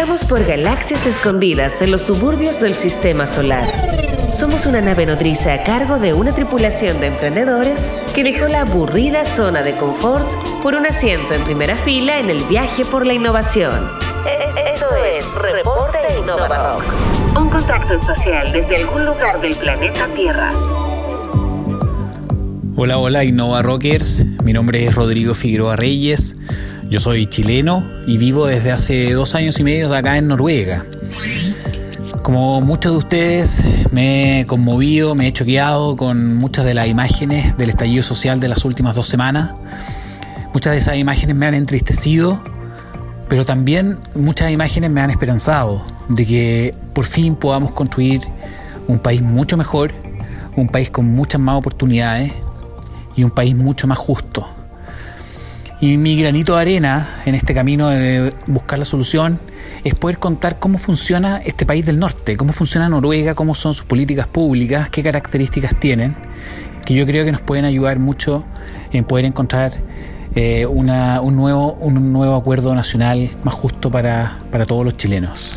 Navegamos por galaxias escondidas en los suburbios del sistema solar. Somos una nave nodriza a cargo de una tripulación de emprendedores que dejó la aburrida zona de confort por un asiento en primera fila en el viaje por la innovación. Esto es Reporte Innova Rock. Un contacto espacial desde algún lugar del planeta Tierra. Hola, hola Innova Rockers. Mi nombre es Rodrigo Figueroa Reyes. Yo soy chileno y vivo desde hace dos años y medio acá en Noruega. Como muchos de ustedes, me he conmovido, me he choqueado con muchas de las imágenes del estallido social de las últimas dos semanas. Muchas de esas imágenes me han entristecido, pero también muchas imágenes me han esperanzado de que por fin podamos construir un país mucho mejor, un país con muchas más oportunidades y un país mucho más justo. Y mi granito de arena en este camino de buscar la solución es poder contar cómo funciona este país del norte, cómo funciona Noruega, cómo son sus políticas públicas, qué características tienen, que yo creo que nos pueden ayudar mucho en poder encontrar eh, un, nuevo, un nuevo acuerdo nacional más justo para, para todos los chilenos.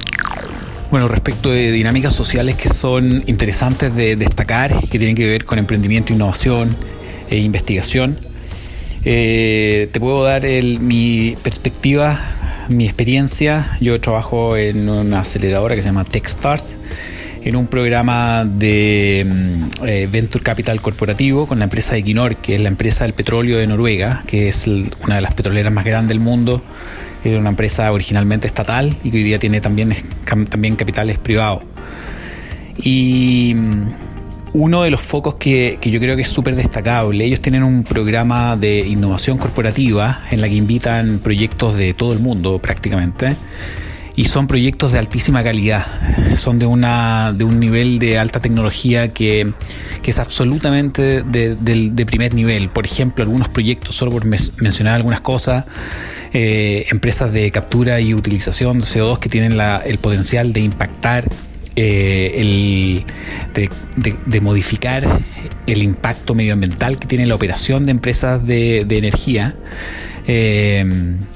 Bueno, respecto de dinámicas sociales que son interesantes de destacar y que tienen que ver con emprendimiento, innovación e investigación, eh, te puedo dar mi perspectiva, mi experiencia. Yo trabajo en una aceleradora que se llama Techstars, en un programa de mm, eh, Venture Capital Corporativo con la empresa Equinor, que es la empresa del petróleo de Noruega, que es una de las petroleras más grandes del mundo. Es una empresa originalmente estatal y que hoy día tiene también, también capitales privados. Y mm, uno de los focos que, yo creo que es súper destacable, ellos tienen un programa de innovación corporativa en la que invitan proyectos de todo el mundo prácticamente y son proyectos de altísima calidad, son de, una, de un nivel de alta tecnología que, es absolutamente de, primer nivel. Por ejemplo, algunos proyectos, solo por mencionar algunas cosas, eh, empresas de captura y utilización de CO2 que tienen el potencial de impactar eh, el, de, modificar el impacto medioambiental que tiene la operación de empresas de, energía. Eh,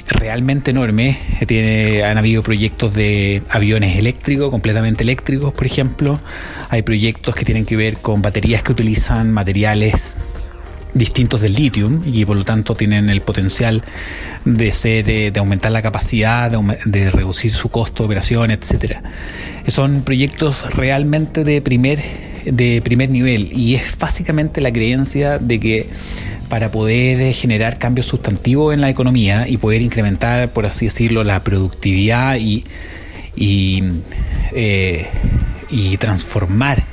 realmente enorme. Tiene, han habido proyectos de aviones eléctricos, completamente eléctricos, por ejemplo. Hay proyectos que tienen que ver con baterías que utilizan materiales distintos del litio y por lo tanto tienen el potencial de ser eh, de aumentar la capacidad, de, reducir su costo de operación, etcétera. Son proyectos realmente de primer de primer nivel y es básicamente la creencia de que para poder generar cambios sustantivos en la economía y poder incrementar, por así decirlo, la productividad y, y, eh, y transformar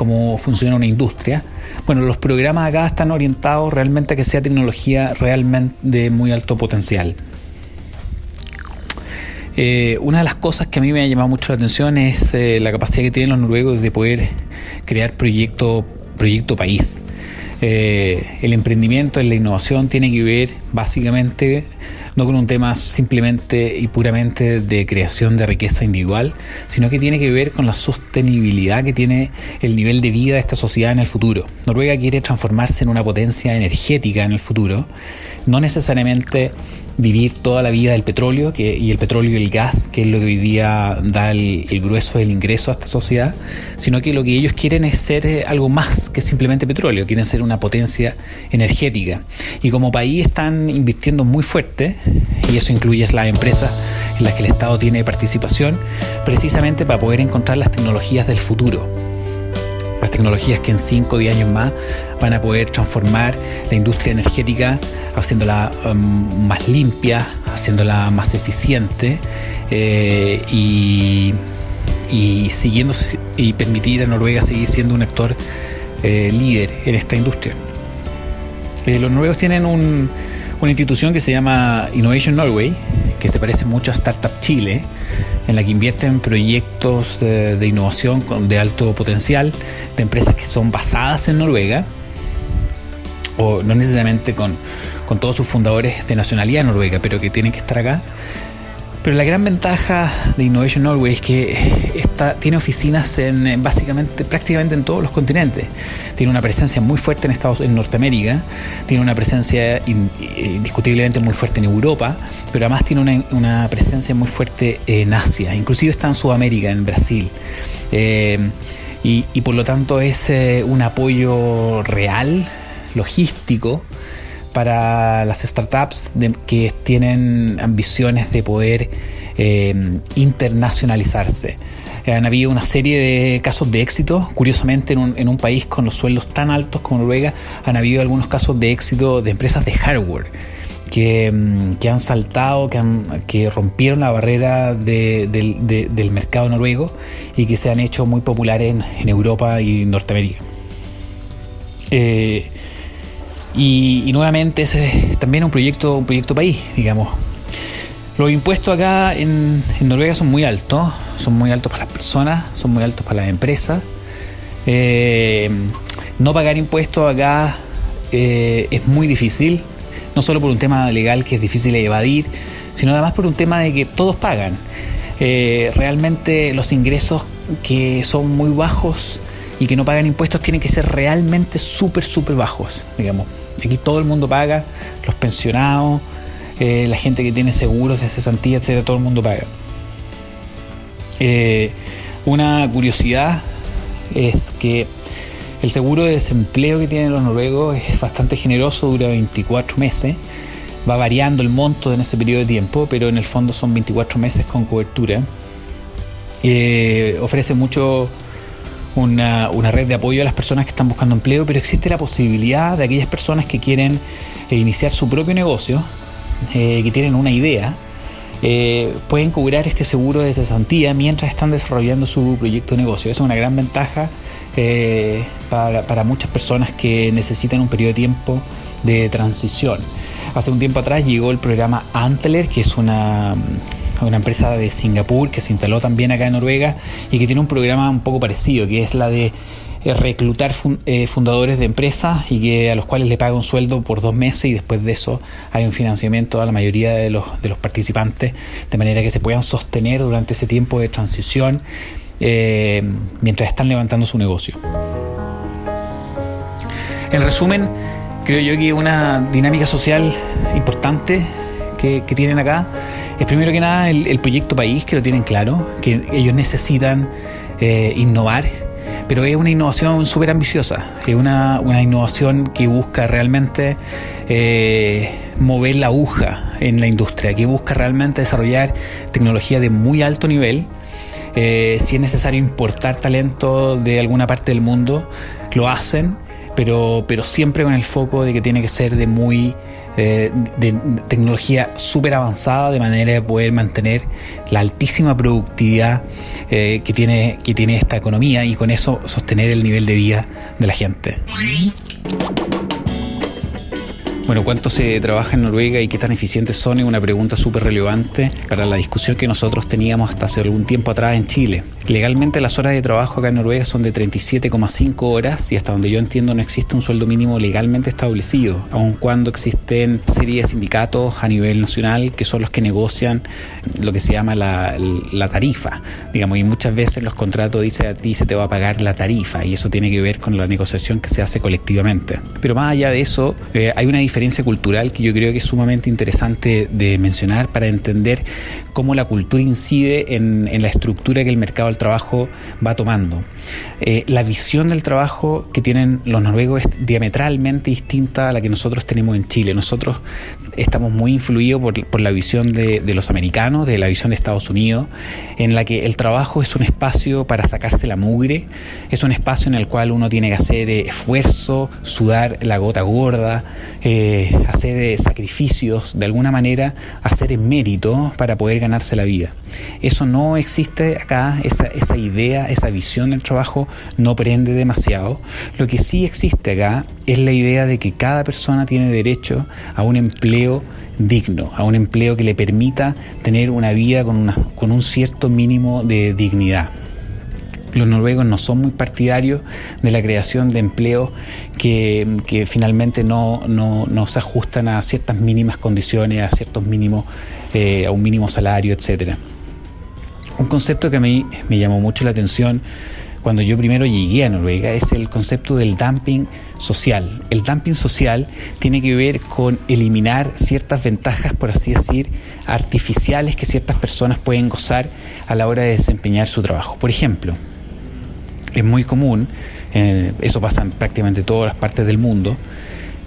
cómo funciona una industria, bueno, los programas acá están orientados realmente a que sea tecnología realmente de muy alto potencial. Eh, una de las cosas que a mí me ha llamado mucho la atención es eh, la capacidad que tienen los noruegos de poder crear proyecto, proyecto país. Eh, el emprendimiento, la innovación tiene que ver básicamente no con un tema simplemente y puramente de creación de riqueza individual, sino que tiene que ver con la sostenibilidad que tiene el nivel de vida de esta sociedad en el futuro. Noruega quiere transformarse en una potencia energética en el futuro, no necesariamente vivir toda la vida del petróleo que, y el petróleo y el gas, que es lo que hoy día da el, grueso del ingreso a esta sociedad, sino que lo que ellos quieren es ser eh, algo más que simplemente petróleo, quieren ser una potencia energética. Y como país están invirtiendo muy fuerte, y eso incluye las empresas en las que el Estado tiene participación, precisamente para poder encontrar las tecnologías del futuro tecnologías que en 5 o 10 años más van a poder transformar la industria energética, haciéndola um, más limpia, haciéndola más eficiente eh, y, siguiendo y permitir a Noruega seguir siendo un actor eh, líder en esta industria. Eh, los noruegos tienen una institución que se llama Innovation Norway, que se parece mucho a Startup Chile, en la que invierten en proyectos de, innovación de alto potencial de empresas que son basadas en Noruega, o no necesariamente con, todos sus fundadores de nacionalidad noruega, pero que tienen que estar acá. Pero la gran ventaja de Innovation Norway es que está, tiene oficinas en básicamente prácticamente en todos los continentes. Tiene una presencia muy fuerte en Estados en Norteamérica, tiene una presencia indiscutiblemente muy fuerte en Europa, pero además tiene una, una, presencia muy fuerte en Asia, inclusive está en Sudamérica, en Brasil. Eh, y, por lo tanto es eh, un apoyo real, logístico, para las startups que tienen ambiciones de poder eh, internacionalizarse. Han habido una serie de casos de éxito, curiosamente en un, en un, país con los sueldos tan altos como Noruega, han habido algunos casos de éxito de empresas de hardware que, mm, que han saltado, que, han, que rompieron la barrera de, de, de, del mercado noruego y que se han hecho muy populares en, en Europa y Norteamérica. Eh, y, nuevamente ese es también un proyecto, un proyecto país, digamos. Los impuestos acá en, en, Noruega son muy altos, son muy altos para las personas, son muy altos para las empresas. Eh, no pagar impuestos acá eh, es muy difícil, no solo por un tema legal que es difícil de evadir, sino además por un tema de que todos pagan. Eh, realmente los ingresos que son muy bajos y que no pagan impuestos tienen que ser realmente súper, súper bajos, digamos. Aquí todo el mundo paga, los pensionados, eh, la gente que tiene seguros cesantía, etcétera, todo el mundo paga. Eh, una curiosidad es que el seguro de desempleo que tienen los noruegos es bastante generoso, dura 24 meses, va variando el monto en ese periodo de tiempo, pero en el fondo son 24 meses con cobertura. Eh, ofrece mucho una, una, red de apoyo a las personas que están buscando empleo, pero existe la posibilidad de aquellas personas que quieren eh, iniciar su propio negocio, eh, que tienen una idea, eh, pueden cobrar este seguro de cesantía mientras están desarrollando su proyecto de negocio. Esa es una gran ventaja eh, para, para muchas personas que necesitan un periodo de tiempo de transición. Hace un tiempo atrás llegó el programa Antler, que es una una empresa de Singapur que se instaló también acá en Noruega y que tiene un programa un poco parecido, que es la de eh, reclutar eh, fundadores de empresas y que a los cuales le paga un sueldo por dos meses y después de eso hay un financiamiento a la mayoría de los, de los participantes de manera que se puedan sostener durante ese tiempo de transición eh, mientras están levantando su negocio. En resumen, creo yo que una dinámica social importante que, que tienen acá es primero que nada el, proyecto país, que lo tienen claro, que ellos necesitan eh, innovar, pero es una innovación súper ambiciosa, es una, una, innovación que busca realmente eh, mover la aguja en la industria, que busca realmente desarrollar tecnología de muy alto nivel. Eh, si es necesario importar talento de alguna parte del mundo, lo hacen, pero, pero siempre con el foco de que tiene que ser de muy eh, de tecnología súper avanzada de manera de poder mantener la altísima productividad eh, que, tiene, que tiene esta economía y con eso sostener el nivel de vida de la gente. Bueno, ¿cuánto se trabaja en Noruega y qué tan eficientes son? Es una pregunta súper relevante para la discusión que nosotros teníamos hasta hace algún tiempo atrás en Chile. Legalmente las horas de trabajo acá en Noruega son de 37,5 horas y hasta donde yo entiendo no existe un sueldo mínimo legalmente establecido, aun cuando existen series de sindicatos a nivel nacional que son los que negocian lo que se llama la, tarifa, digamos, y muchas veces los contratos dice a ti se te va a pagar la tarifa y eso tiene que ver con la negociación que se hace colectivamente. Pero más allá de eso, eh, hay una diferencia cultural que yo creo que es sumamente interesante de mencionar para entender cómo la cultura incide en la estructura que el mercado del trabajo va tomando. Eh, la visión del trabajo que tienen los noruegos es diametralmente distinta a la que nosotros tenemos en Chile. Nosotros estamos muy influidos por, la visión de, los americanos, de la visión de Estados Unidos, en la que el trabajo es un espacio para sacarse la mugre, es un espacio en el cual uno tiene que hacer eh, esfuerzo, sudar la gota gorda, eh, hacer eh, sacrificios, de alguna manera hacer mérito para poder ganarse la vida. Eso no existe acá, esa, idea, esa visión del trabajo no prende demasiado. Lo que sí existe acá es la idea de que cada persona tiene derecho a un empleo digno, a un empleo que le permita tener una vida con, una, con un cierto mínimo de dignidad. los noruegos no son muy partidarios de la creación de empleos que, finalmente no, se ajustan a ciertas mínimas condiciones, a ciertos mínimos, eh, a un mínimo salario, etcétera. Un concepto que a mí me llamó mucho la atención cuando yo primero llegué a Noruega es el concepto del dumping social. El dumping social tiene que ver con eliminar ciertas ventajas, por así decir, artificiales que ciertas personas pueden gozar a la hora de desempeñar su trabajo. Por ejemplo, es muy común, eh, eso pasa en prácticamente todas las partes del mundo,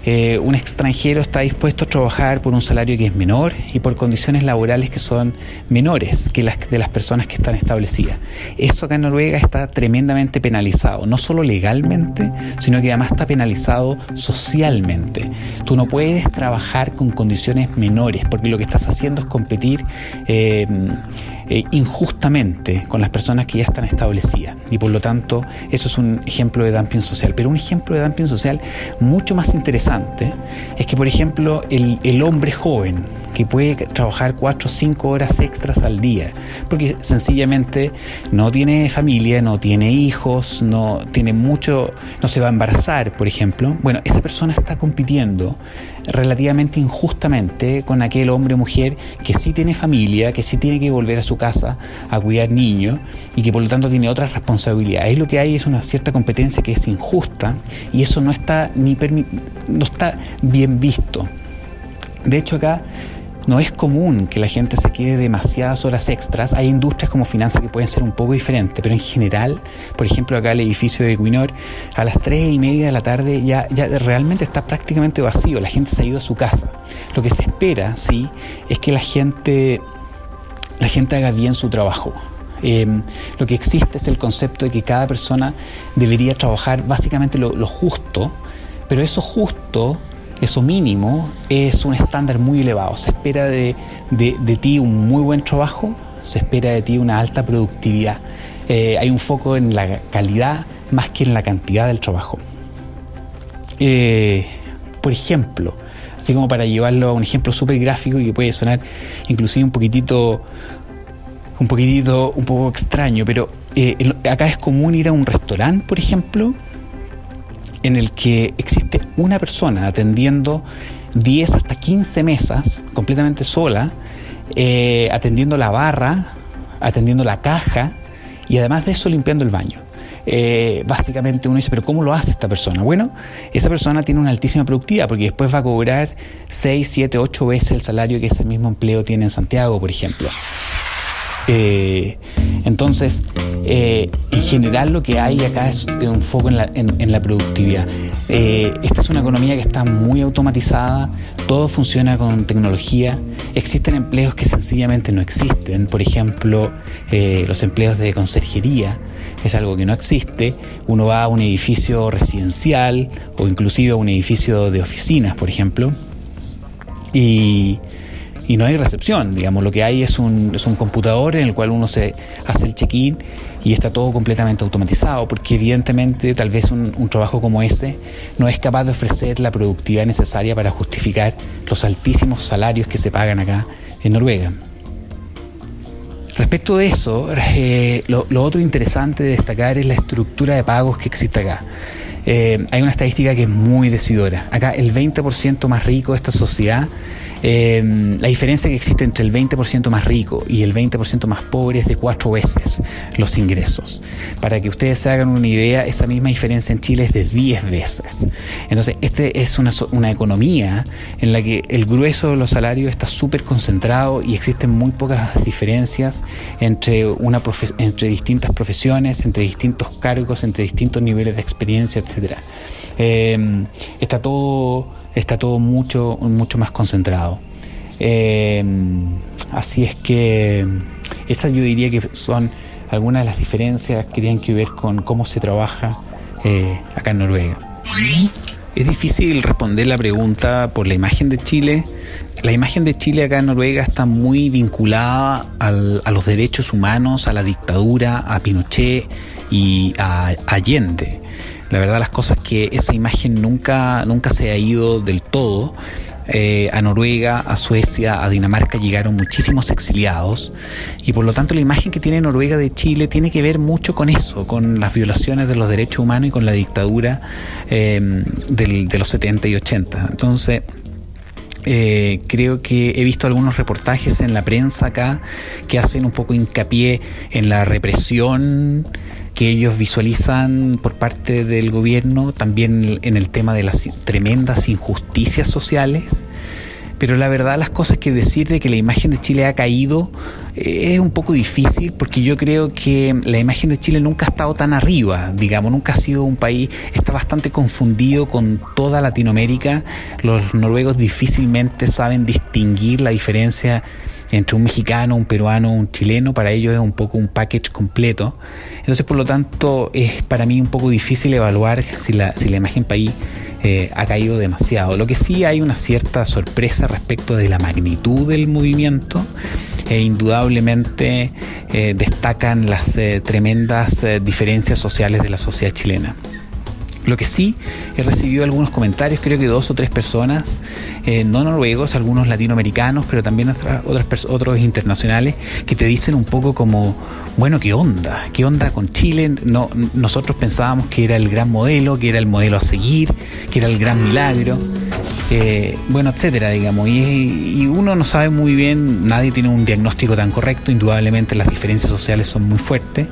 eh, un extranjero está dispuesto a trabajar por un salario que es menor y por condiciones laborales que son menores que las de las personas que están establecidas. Eso acá en Noruega está tremendamente penalizado, no solo legalmente, sino que además está penalizado socialmente. Tú no puedes trabajar con condiciones menores porque lo que estás haciendo es competir. Eh, eh, injustamente con las personas que ya están establecidas. Y por lo tanto, eso es un ejemplo de dumping social. Pero un ejemplo de dumping social mucho más interesante es que, por ejemplo, el, el hombre joven, que puede trabajar cuatro o cinco horas extras al día, porque sencillamente no tiene familia, no tiene hijos, no tiene mucho, no se va a embarazar, por ejemplo. Bueno, esa persona está compitiendo relativamente injustamente con aquel hombre o mujer que sí tiene familia, que sí tiene que volver a su casa a cuidar niños y que por lo tanto tiene otras responsabilidades. Ahí lo que hay es una cierta competencia que es injusta y eso no está ni no está bien visto. De hecho acá no es común que la gente se quede demasiadas horas extras. Hay industrias como finanzas que pueden ser un poco diferentes, pero en general, por ejemplo, acá el edificio de Equinor, a las 3 y media de la tarde ya, realmente está prácticamente vacío. La gente se ha ido a su casa. Lo que se espera, sí, es que la gente, la gente haga bien su trabajo. Em, lo que existe es el concepto de que cada persona debería trabajar básicamente lo justo, pero eso justo eso mínimo es un estándar muy elevado. Se espera de, ti un muy buen trabajo, se espera de ti una alta productividad. Eh, hay un foco en la calidad más que en la cantidad del trabajo. Eh, por ejemplo, así como para llevarlo a un ejemplo súper gráfico y que puede sonar inclusive un poquitito, un poquitito, un poco extraño, pero eh, acá es común ir a un restaurante, por ejemplo, en el que existe una persona atendiendo 10 hasta 15 mesas completamente sola, eh, atendiendo la barra, atendiendo la caja y además de eso limpiando el baño. Eh, básicamente uno dice, pero ¿cómo lo hace esta persona? Bueno, esa persona tiene una altísima productividad porque después va a cobrar 6, 7, 8 veces el salario que ese mismo empleo tiene en Santiago, por ejemplo. Eh, entonces, eh, en general lo que hay acá es un foco en la, productividad. Eh, esta es una economía que está muy automatizada, todo funciona con tecnología, existen empleos que sencillamente no existen, por ejemplo, los empleos de conserjería, es algo que no existe, uno va a un edificio residencial o inclusive a un edificio de oficinas, por ejemplo, y y no hay recepción, digamos, lo que hay es un, es un computador en el cual uno se hace el check-in y está todo completamente automatizado, porque evidentemente tal vez un, trabajo como ese no es capaz de ofrecer la productividad necesaria para justificar los altísimos salarios que se pagan acá en Noruega. Respecto de eso, eh, lo, otro interesante de destacar es la estructura de pagos que existe acá. Eh, hay una estadística que es muy decidora. Acá el 20% más rico de esta sociedad Em, la diferencia que existe entre el 20% más rico y el 20% más pobre es de cuatro veces los ingresos. Para que ustedes se hagan una idea, esa misma diferencia en Chile es de 10 veces. Entonces, esta es una, una economía en la que el grueso de los salarios está súper concentrado y existen muy pocas diferencias entre, una entre distintas profesiones, entre distintos cargos, entre distintos niveles de experiencia, etc. Em, está todo está todo mucho, mucho más concentrado. Eh, así es que esas yo diría que son algunas de las diferencias que tienen que ver con cómo se trabaja eh, acá en Noruega. Es difícil responder la pregunta por la imagen de Chile. La imagen de Chile acá en Noruega está muy vinculada a los derechos humanos, a la dictadura, a Pinochet y a Allende. La verdad las cosas que esa imagen nunca, nunca se ha ido del todo eh, a Noruega, a Suecia, a Dinamarca llegaron muchísimos exiliados y por lo tanto la imagen que tiene Noruega de Chile tiene que ver mucho con eso, con las violaciones de los derechos humanos y con la dictadura eh, de los 70 y 80. Entonces, eh, creo que he visto algunos reportajes en la prensa acá que hacen un poco hincapié en la represión que ellos visualizan por parte del gobierno, también en el tema de las tremendas injusticias sociales pero la verdad las cosas que decir de que la imagen de Chile ha caído eh, es un poco difícil porque yo creo que la imagen de Chile nunca ha estado tan arriba, digamos, nunca ha sido un país, está bastante confundido con toda Latinoamérica. Los noruegos difícilmente saben distinguir la diferencia entre un mexicano, un peruano, un chileno, para ellos es un poco un package completo. Entonces, por lo tanto, es para mí un poco difícil evaluar si la, si la imagen país eh, ha caído demasiado. Lo que sí hay una cierta sorpresa respecto de la magnitud del movimiento e indudablemente eh, destacan las eh, tremendas diferencias sociales de la sociedad chilena. Lo que sí, he recibido algunos comentarios, creo que dos o tres personas, eh, no noruegos, algunos latinoamericanos, pero también otras, otros internacionales, que te dicen un poco como, bueno, ¿qué onda? ¿Qué onda con Chile? No, nosotros pensábamos que era el gran modelo, que era el modelo a seguir, que era el gran milagro. Eh, bueno, etcétera, digamos. Y, y, uno no sabe muy bien, nadie tiene un diagnóstico tan correcto, indudablemente las diferencias sociales son muy fuertes.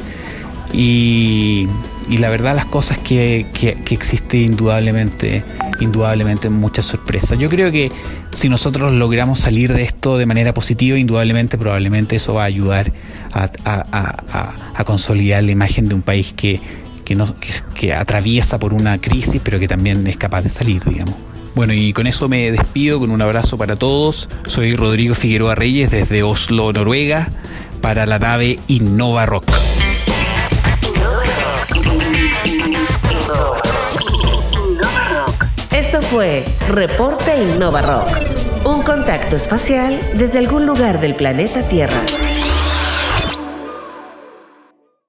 Y, la verdad las cosas que, que, existe indudablemente, indudablemente muchas sorpresas. Yo creo que si nosotros logramos salir de esto de manera positiva, indudablemente, probablemente eso va a ayudar a, consolidar la imagen de un país que, que, no, que atraviesa por una crisis, pero que también es capaz de salir, digamos. Bueno, y con eso me despido con un abrazo para todos. Soy Rodrigo Figueroa Reyes desde Oslo, Noruega, para la nave Innova Rock. Esto fue Reporte Innova Rock, un contacto espacial desde algún lugar del planeta Tierra.